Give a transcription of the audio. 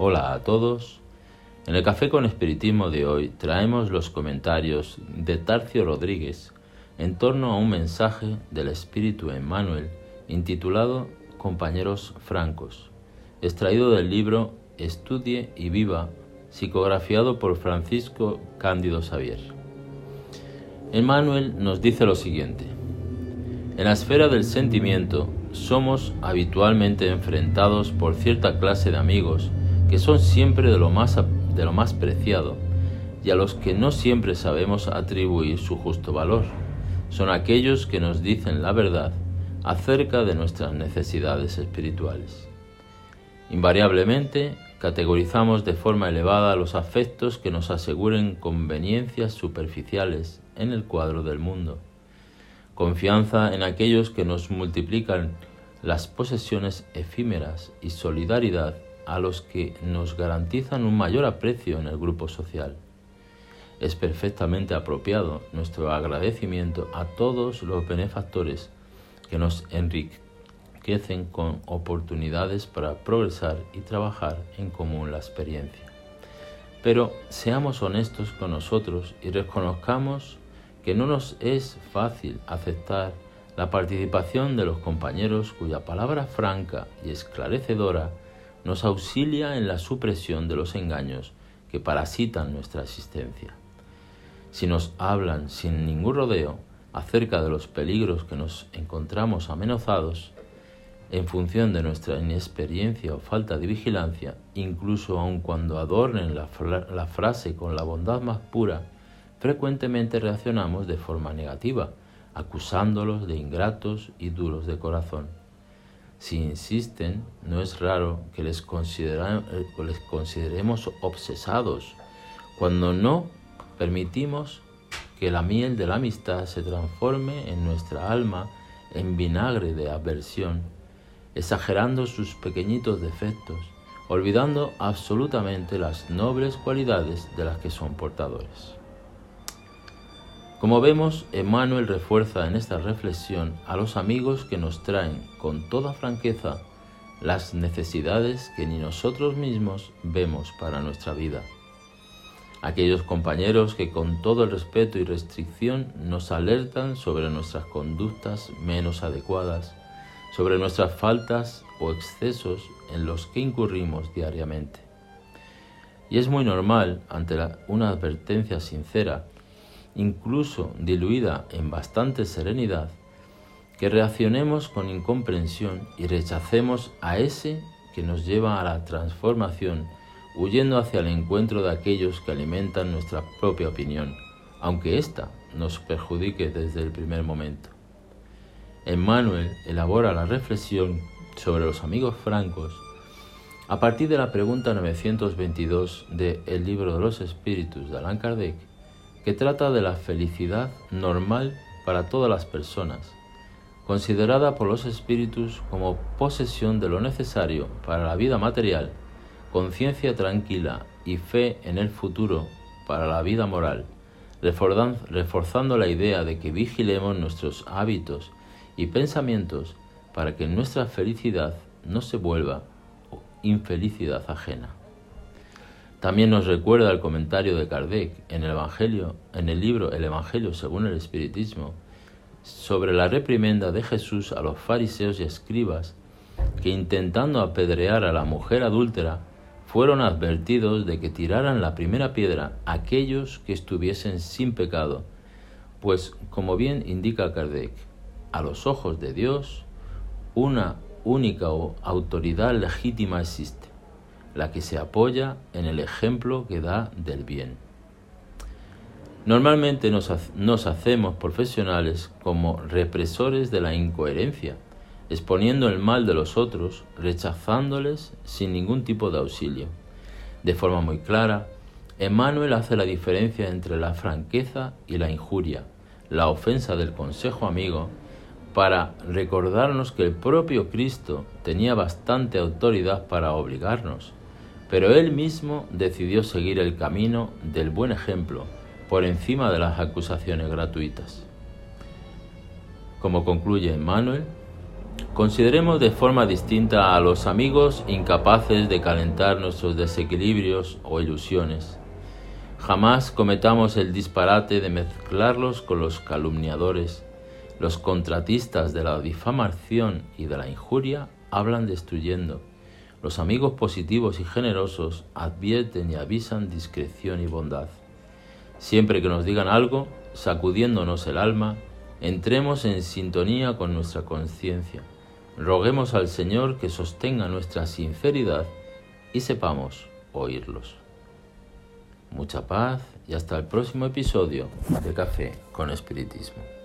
Hola a todos. En el Café con Espiritismo de hoy traemos los comentarios de Tarcio Rodríguez en torno a un mensaje del Espíritu Emmanuel intitulado Compañeros Francos, extraído del libro Estudie y Viva, psicografiado por Francisco Cándido Xavier. Emmanuel nos dice lo siguiente. En la esfera del sentimiento somos habitualmente enfrentados por cierta clase de amigos que son siempre de lo más, de lo más preciado y a los que no siempre sabemos atribuir su justo valor. Son aquellos que nos dicen la verdad acerca de nuestras necesidades espirituales. Invariablemente, categorizamos de forma elevada los afectos que nos aseguren conveniencias superficiales en el cuadro del mundo. Confianza en aquellos que nos multiplican las posesiones efímeras y solidaridad a los que nos garantizan un mayor aprecio en el grupo social. Es perfectamente apropiado nuestro agradecimiento a todos los benefactores que nos enriquecen con oportunidades para progresar y trabajar en común la experiencia. Pero seamos honestos con nosotros y reconozcamos que no nos es fácil aceptar la participación de los compañeros cuya palabra franca y esclarecedora nos auxilia en la supresión de los engaños que parasitan nuestra existencia. Si nos hablan sin ningún rodeo acerca de los peligros que nos encontramos amenazados, en función de nuestra inexperiencia o falta de vigilancia, incluso aun cuando adornen la, la, frase con la bondad más pura, frecuentemente reaccionamos de forma negativa, acusándolos de ingratos y duros de corazón. Si insisten, no es raro que les, eh, les consideremos obsesados, cuando no permitimos que la miel de la amistad se transforme en nuestra alma en vinagre de aversión, exagerando sus pequeñitos defectos, olvidando absolutamente las nobles cualidades de las que son portadores. Como vemos, Emmanuel refuerza en esta reflexión a los amigos que nos traen con toda franqueza las necesidades que ni nosotros mismos vemos para nuestra vida. Aquellos compañeros que con todo el respeto y restricción nos alertan sobre nuestras conductas menos adecuadas, sobre nuestras faltas o excesos en los que incurrimos diariamente. Y es muy normal, ante una advertencia sincera, incluso diluida en bastante serenidad, que reaccionemos con incomprensión y rechacemos a ese que nos lleva a la transformación, huyendo hacia el encuentro de aquellos que alimentan nuestra propia opinión, aunque ésta nos perjudique desde el primer momento. Emmanuel elabora la reflexión sobre los amigos francos a partir de la pregunta 922 de El libro de los espíritus de Allan Kardec que trata de la felicidad normal para todas las personas, considerada por los espíritus como posesión de lo necesario para la vida material, conciencia tranquila y fe en el futuro para la vida moral, reforzando la idea de que vigilemos nuestros hábitos y pensamientos para que nuestra felicidad no se vuelva infelicidad ajena. También nos recuerda el comentario de Kardec en el Evangelio, en el libro El Evangelio según el Espiritismo, sobre la reprimenda de Jesús a los fariseos y escribas que intentando apedrear a la mujer adúltera fueron advertidos de que tiraran la primera piedra aquellos que estuviesen sin pecado, pues como bien indica Kardec, a los ojos de Dios una única autoridad legítima existe la que se apoya en el ejemplo que da del bien. Normalmente nos, hacemos profesionales como represores de la incoherencia, exponiendo el mal de los otros, rechazándoles sin ningún tipo de auxilio. De forma muy clara, Emmanuel hace la diferencia entre la franqueza y la injuria, la ofensa del consejo amigo, para recordarnos que el propio Cristo tenía bastante autoridad para obligarnos pero él mismo decidió seguir el camino del buen ejemplo por encima de las acusaciones gratuitas. Como concluye Emmanuel, Consideremos de forma distinta a los amigos incapaces de calentar nuestros desequilibrios o ilusiones. Jamás cometamos el disparate de mezclarlos con los calumniadores. Los contratistas de la difamación y de la injuria hablan destruyendo. Los amigos positivos y generosos advierten y avisan discreción y bondad. Siempre que nos digan algo, sacudiéndonos el alma, entremos en sintonía con nuestra conciencia. Roguemos al Señor que sostenga nuestra sinceridad y sepamos oírlos. Mucha paz y hasta el próximo episodio de Café con Espiritismo.